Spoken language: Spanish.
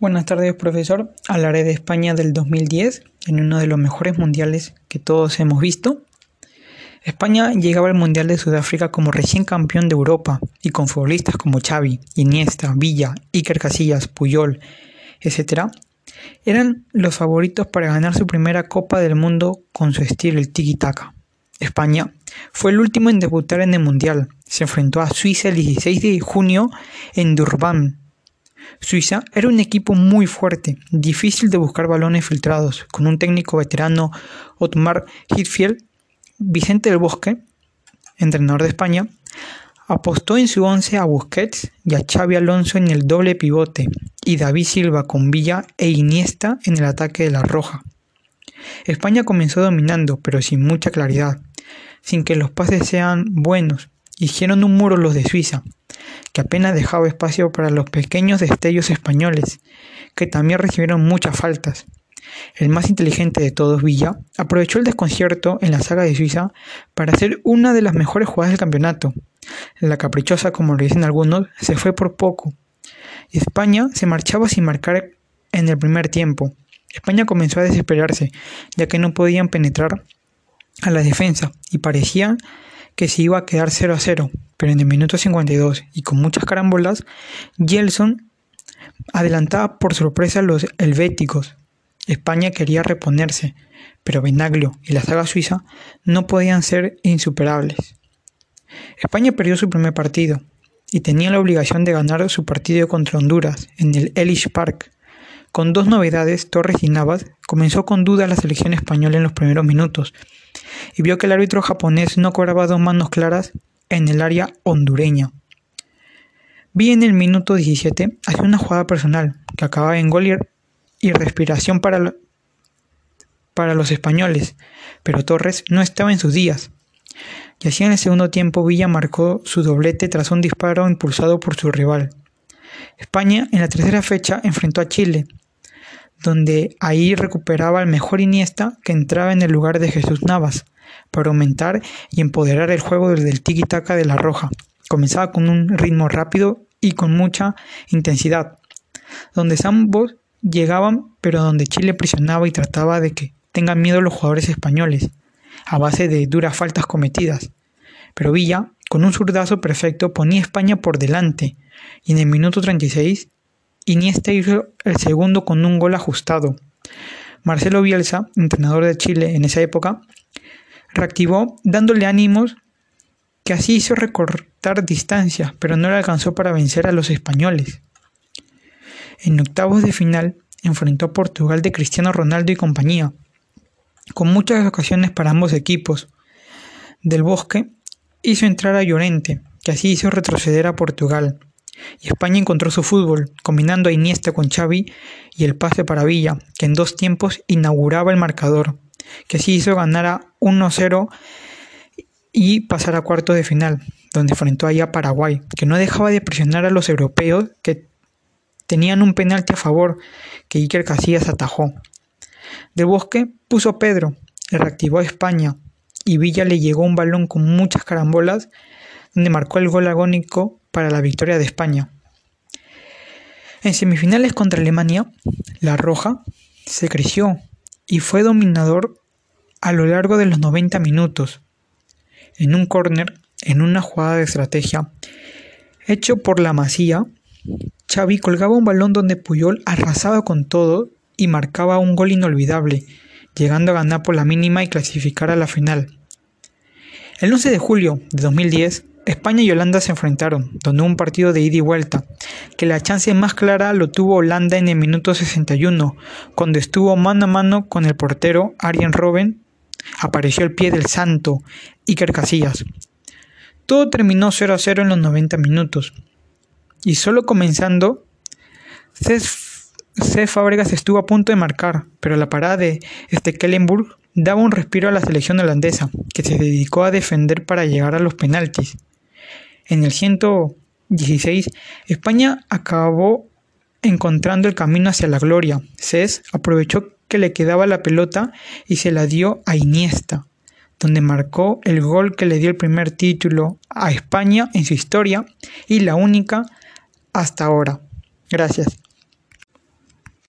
Buenas tardes, profesor. Hablaré de España del 2010, en uno de los mejores mundiales que todos hemos visto. España llegaba al Mundial de Sudáfrica como recién campeón de Europa y con futbolistas como Xavi, Iniesta, Villa, Iker Casillas, Puyol, etc. Eran los favoritos para ganar su primera Copa del Mundo con su estilo el tiki-taka. España fue el último en debutar en el Mundial. Se enfrentó a Suiza el 16 de junio en Durban, Suiza era un equipo muy fuerte, difícil de buscar balones filtrados, con un técnico veterano, Otmar Hitfield, Vicente del Bosque, entrenador de España, apostó en su once a Busquets y a Xavi Alonso en el doble pivote y David Silva con Villa e Iniesta en el ataque de la Roja. España comenzó dominando, pero sin mucha claridad, sin que los pases sean buenos. Hicieron un muro los de Suiza, que apenas dejaba espacio para los pequeños destellos españoles, que también recibieron muchas faltas. El más inteligente de todos, Villa, aprovechó el desconcierto en la saga de Suiza para hacer una de las mejores jugadas del campeonato. La caprichosa, como lo dicen algunos, se fue por poco. España se marchaba sin marcar en el primer tiempo. España comenzó a desesperarse, ya que no podían penetrar a la defensa y parecía que se iba a quedar 0 a 0, pero en el minuto 52 y con muchas carambolas, Gelson adelantaba por sorpresa a los helvéticos. España quería reponerse, pero Benaglio y la saga suiza no podían ser insuperables. España perdió su primer partido y tenía la obligación de ganar su partido contra Honduras en el Ellis Park. Con dos novedades, Torres y Navas comenzó con duda la selección española en los primeros minutos y vio que el árbitro japonés no cobraba dos manos claras en el área hondureña. Vi en el minuto 17 hacia una jugada personal que acababa en gol y respiración para, para los españoles, pero Torres no estaba en sus días. Y así en el segundo tiempo Villa marcó su doblete tras un disparo impulsado por su rival. España en la tercera fecha enfrentó a Chile, donde ahí recuperaba el mejor Iniesta que entraba en el lugar de Jesús Navas para aumentar y empoderar el juego desde el tiki-taka de la roja. Comenzaba con un ritmo rápido y con mucha intensidad, donde ambos llegaban, pero donde Chile presionaba y trataba de que tengan miedo los jugadores españoles, a base de duras faltas cometidas. Pero Villa, con un zurdazo perfecto, ponía a España por delante, y en el minuto 36 Iniesta hizo el segundo con un gol ajustado. Marcelo Bielsa, entrenador de Chile en esa época, reactivó dándole ánimos que así hizo recortar distancias, pero no le alcanzó para vencer a los españoles. En octavos de final enfrentó a Portugal de Cristiano Ronaldo y compañía, con muchas ocasiones para ambos equipos. Del Bosque hizo entrar a Llorente, que así hizo retroceder a Portugal y España encontró su fútbol, combinando a Iniesta con Xavi y el pase para Villa, que en dos tiempos inauguraba el marcador, que así hizo ganar a 1-0 y pasar a cuartos de final, donde enfrentó allá a Paraguay, que no dejaba de presionar a los europeos que tenían un penalti a favor que Iker Casillas atajó. De Bosque puso Pedro, le reactivó a España y Villa le llegó un balón con muchas carambolas donde marcó el gol agónico para la victoria de España. En semifinales contra Alemania, la Roja se creció y fue dominador a lo largo de los 90 minutos. En un córner, en una jugada de estrategia, hecho por la Masía, Xavi colgaba un balón donde Puyol arrasaba con todo y marcaba un gol inolvidable, llegando a ganar por la mínima y clasificar a la final. El 11 de julio de 2010, España y Holanda se enfrentaron, donde un partido de ida y vuelta, que la chance más clara lo tuvo Holanda en el minuto 61, cuando estuvo mano a mano con el portero Arjen Robben, apareció el pie del santo Iker Casillas. Todo terminó 0 a 0 en los 90 minutos, y solo comenzando, C. Fábregas estuvo a punto de marcar, pero la parada de Stekelenburg daba un respiro a la selección holandesa, que se dedicó a defender para llegar a los penaltis. En el 116, España acabó encontrando el camino hacia la gloria. Cés aprovechó que le quedaba la pelota y se la dio a Iniesta, donde marcó el gol que le dio el primer título a España en su historia y la única hasta ahora. Gracias.